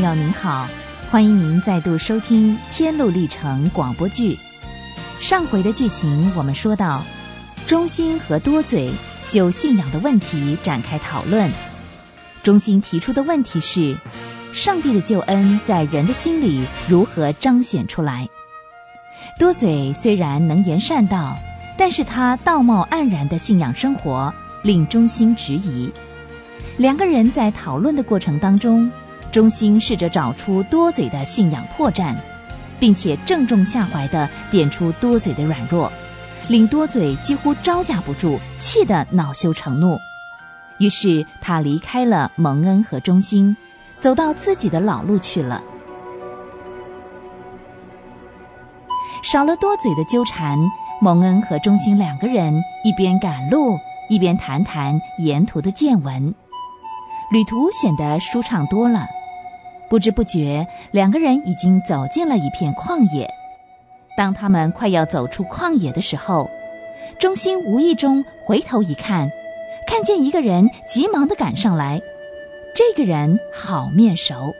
朋友您好，欢迎您再度收听《天路历程》广播剧。上回的剧情我们说到，中心和多嘴就信仰的问题展开讨论。中心提出的问题是：上帝的救恩在人的心里如何彰显出来？多嘴虽然能言善道，但是他道貌岸然的信仰生活令中心质疑。两个人在讨论的过程当中，中心试着找出多嘴的信仰破绽，并且正中下怀的点出多嘴的软弱，令多嘴几乎招架不住，气得恼羞成怒。于是他离开了蒙恩和中心，走到自己的老路去了。少了多嘴的纠缠，蒙恩和中心两个人一边赶路，一边谈谈沿途的见闻。旅途显得舒畅多了，不知不觉，两个人已经走进了一片旷野。当他们快要走出旷野的时候，中心无意中回头一看，看见一个人急忙的赶上来。这个人好面熟。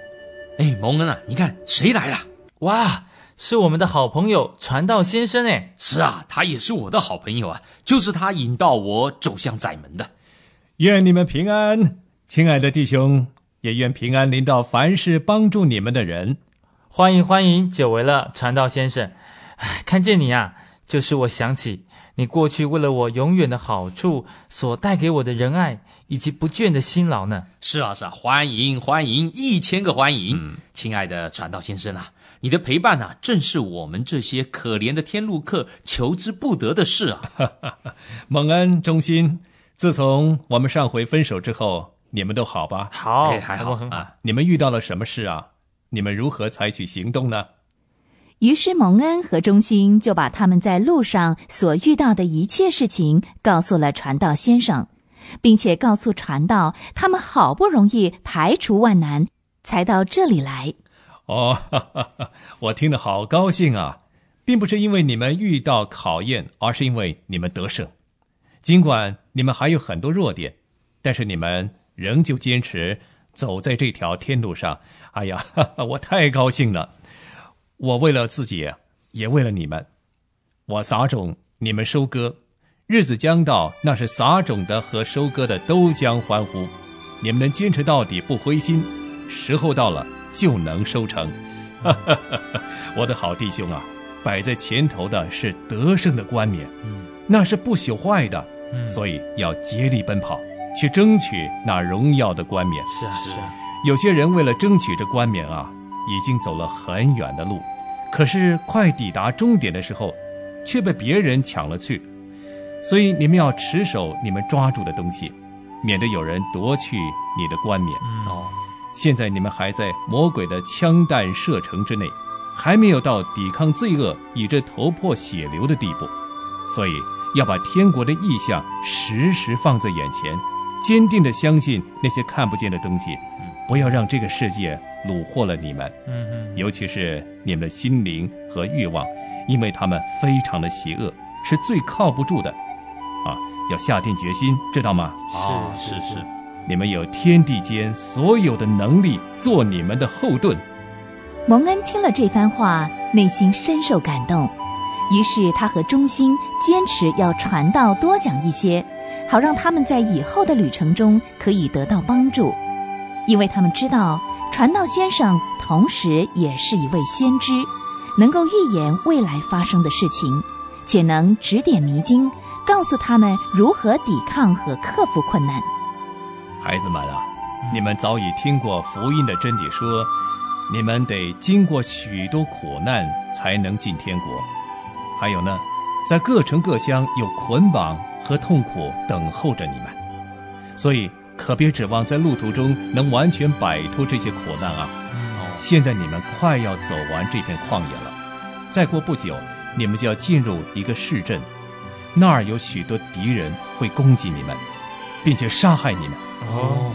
哎，蒙恩啊，你看谁来了？哇，是我们的好朋友传道先生哎。是啊，他也是我的好朋友啊，就是他引导我走向窄门的。愿你们平安。亲爱的弟兄，也愿平安临到凡事帮助你们的人。欢迎欢迎，久违了，传道先生。哎，看见你啊，就是我想起你过去为了我永远的好处所带给我的仁爱以及不倦的辛劳呢。是啊是啊，欢迎欢迎，一千个欢迎。亲爱的传道先生啊，你的陪伴啊，正是我们这些可怜的天路客求之不得的事啊。蒙恩忠心，自从我们上回分手之后。你们都好吧？好，还好，很好。你们遇到了什么事啊？你们如何采取行动呢？于是蒙恩和中心就把他们在路上所遇到的一切事情告诉了传道先生，并且告诉传道，他们好不容易排除万难才到这里来。哦，我听得好高兴啊！并不是因为你们遇到考验，而是因为你们得胜。尽管你们还有很多弱点，但是你们。仍旧坚持走在这条天路上，哎呀，我太高兴了！我为了自己，也为了你们，我撒种，你们收割，日子将到，那是撒种的和收割的都将欢呼。你们能坚持到底，不灰心，时候到了就能收成。我的好弟兄啊，摆在前头的是得胜的冠冕，那是不朽坏的，所以要竭力奔跑。去争取那荣耀的冠冕。是啊，是啊。有些人为了争取这冠冕啊，已经走了很远的路，可是快抵达终点的时候，却被别人抢了去。所以你们要持守你们抓住的东西，免得有人夺去你的冠冕。哦，现在你们还在魔鬼的枪弹射程之内，还没有到抵抗罪恶以致头破血流的地步，所以要把天国的意象时时放在眼前。坚定的相信那些看不见的东西，不要让这个世界虏获了你们。嗯嗯，尤其是你们的心灵和欲望，因为他们非常的邪恶，是最靠不住的。啊，要下定决心，知道吗？是是是，你们有天地间所有的能力做你们的后盾。蒙恩听了这番话，内心深受感动，于是他和忠心坚持要传道多讲一些。好让他们在以后的旅程中可以得到帮助，因为他们知道传道先生同时也是一位先知，能够预言未来发生的事情，且能指点迷津，告诉他们如何抵抗和克服困难。孩子们啊，你们早已听过福音的真理，说你们得经过许多苦难才能进天国。还有呢，在各城各乡有捆绑。和痛苦等候着你们，所以可别指望在路途中能完全摆脱这些苦难啊！现在你们快要走完这片旷野了，再过不久，你们就要进入一个市镇，那儿有许多敌人会攻击你们，并且杀害你们。哦，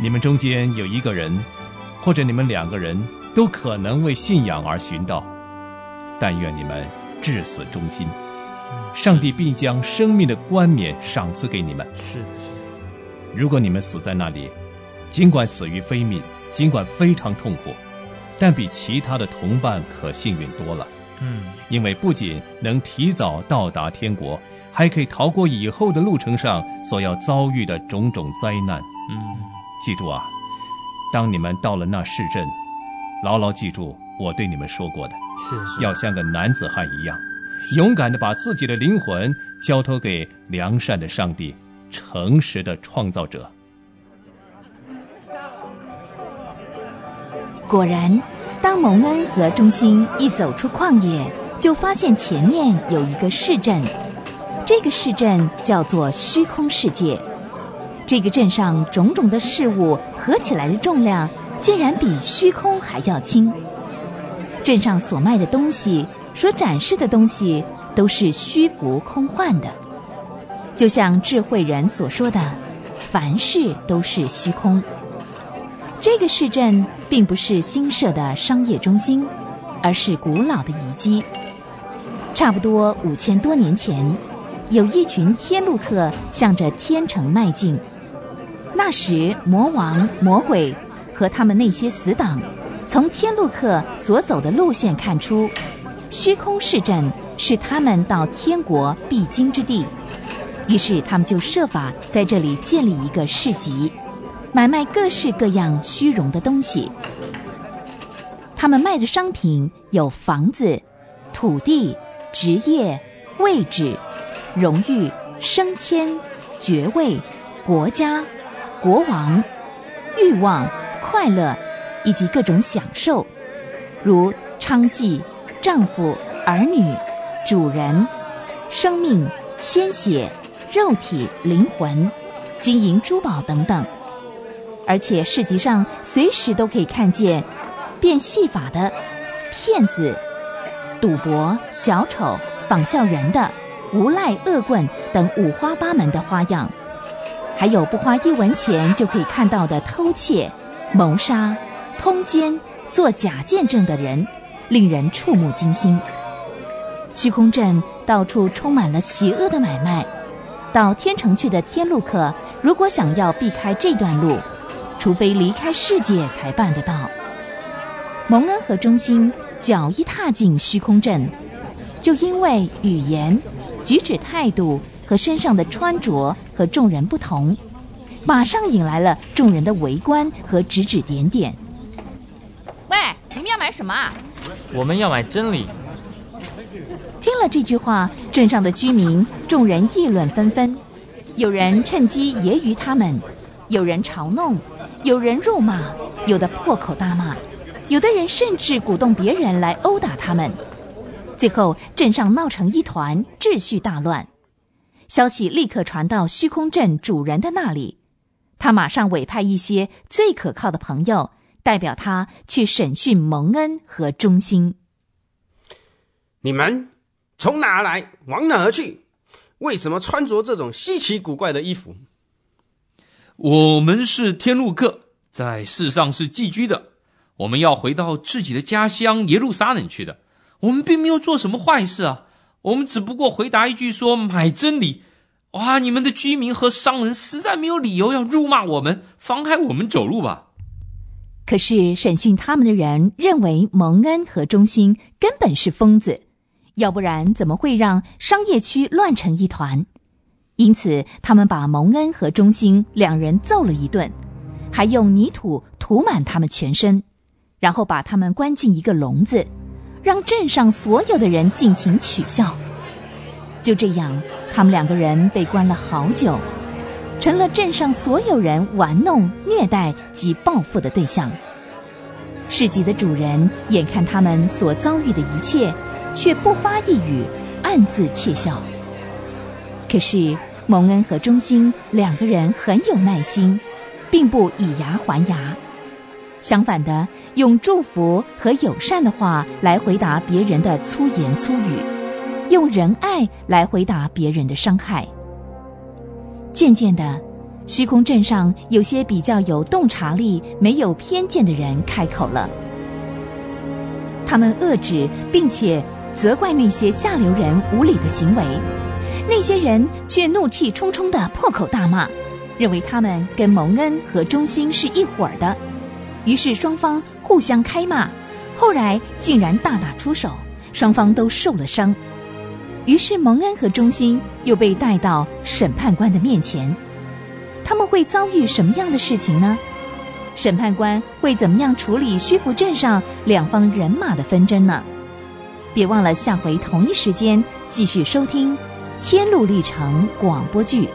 你们中间有一个人，或者你们两个人，都可能为信仰而寻道，但愿你们至死忠心。上帝必将生命的冠冕赏赐给你们。是的，是的。如果你们死在那里，尽管死于非命，尽管非常痛苦，但比其他的同伴可幸运多了。嗯，因为不仅能提早到达天国，还可以逃过以后的路程上所要遭遇的种种灾难。嗯，记住啊，当你们到了那市镇，牢牢记住我对你们说过的，是是，要像个男子汉一样，勇敢的把自己的灵魂交托给良善的上帝，诚实的创造者。果然，当蒙恩和中心一走出旷野，就发现前面有一个市镇。这个市镇叫做虚空世界。这个镇上种种的事物合起来的重量，竟然比虚空还要轻。镇上所卖的东西，所展示的东西，都是虚浮空幻的。就像智慧人所说的：“凡事都是虚空。”这个市镇并不是新设的商业中心，而是古老的遗迹。差不多五千多年前，有一群天路客向着天城迈进。那时，魔王、魔鬼和他们那些死党，从天路客所走的路线看出，虚空市镇是他们到天国必经之地。于是，他们就设法在这里建立一个市集。买卖各式各样虚荣的东西。他们卖的商品有房子、土地、职业、位置、荣誉、升迁、爵位、国家、国王、欲望、快乐，以及各种享受，如娼妓、丈夫、儿女、主人、生命、鲜血、肉体、灵魂、金银珠宝等等。而且市集上随时都可以看见变戏法的、骗子、赌博、小丑、仿效人的、无赖、恶棍等五花八门的花样，还有不花一文钱就可以看到的偷窃、谋杀、通奸、做假见证的人，令人触目惊心。虚空镇到处充满了邪恶的买卖，到天城去的天路客，如果想要避开这段路，除非离开世界才办得到。蒙恩和中心脚一踏进虚空镇，就因为语言、举止态度和身上的穿着和众人不同，马上引来了众人的围观和指指点点。喂，你们要买什么啊？我们要买真理。听了这句话，镇上的居民众人议论纷纷，有人趁机揶揄他们，有人嘲弄。有人辱骂，有的破口大骂，有的人甚至鼓动别人来殴打他们。最后，镇上闹成一团，秩序大乱。消息立刻传到虚空镇主人的那里，他马上委派一些最可靠的朋友，代表他去审讯蒙恩和忠心。你们从哪来？往哪儿去？为什么穿着这种稀奇古怪的衣服？我们是天路客，在世上是寄居的。我们要回到自己的家乡耶路撒冷去的。我们并没有做什么坏事啊，我们只不过回答一句说买真理。哇，你们的居民和商人实在没有理由要辱骂我们，妨害我们走路吧？可是审讯他们的人认为蒙恩和中心根本是疯子，要不然怎么会让商业区乱成一团？因此，他们把蒙恩和中心两人揍了一顿，还用泥土涂满他们全身，然后把他们关进一个笼子，让镇上所有的人尽情取笑。就这样，他们两个人被关了好久，成了镇上所有人玩弄、虐待及报复的对象。市集的主人眼看他们所遭遇的一切，却不发一语，暗自窃笑。可是蒙恩和中心两个人很有耐心，并不以牙还牙，相反的，用祝福和友善的话来回答别人的粗言粗语，用仁爱来回答别人的伤害。渐渐的，虚空镇上有些比较有洞察力、没有偏见的人开口了，他们遏制并且责怪那些下流人无理的行为。那些人却怒气冲冲的破口大骂，认为他们跟蒙恩和中心是一伙的，于是双方互相开骂，后来竟然大打出手，双方都受了伤。于是蒙恩和忠心又被带到审判官的面前，他们会遭遇什么样的事情呢？审判官会怎么样处理虚浮镇上两方人马的纷争呢？别忘了下回同一时间继续收听《天路历程》广播剧。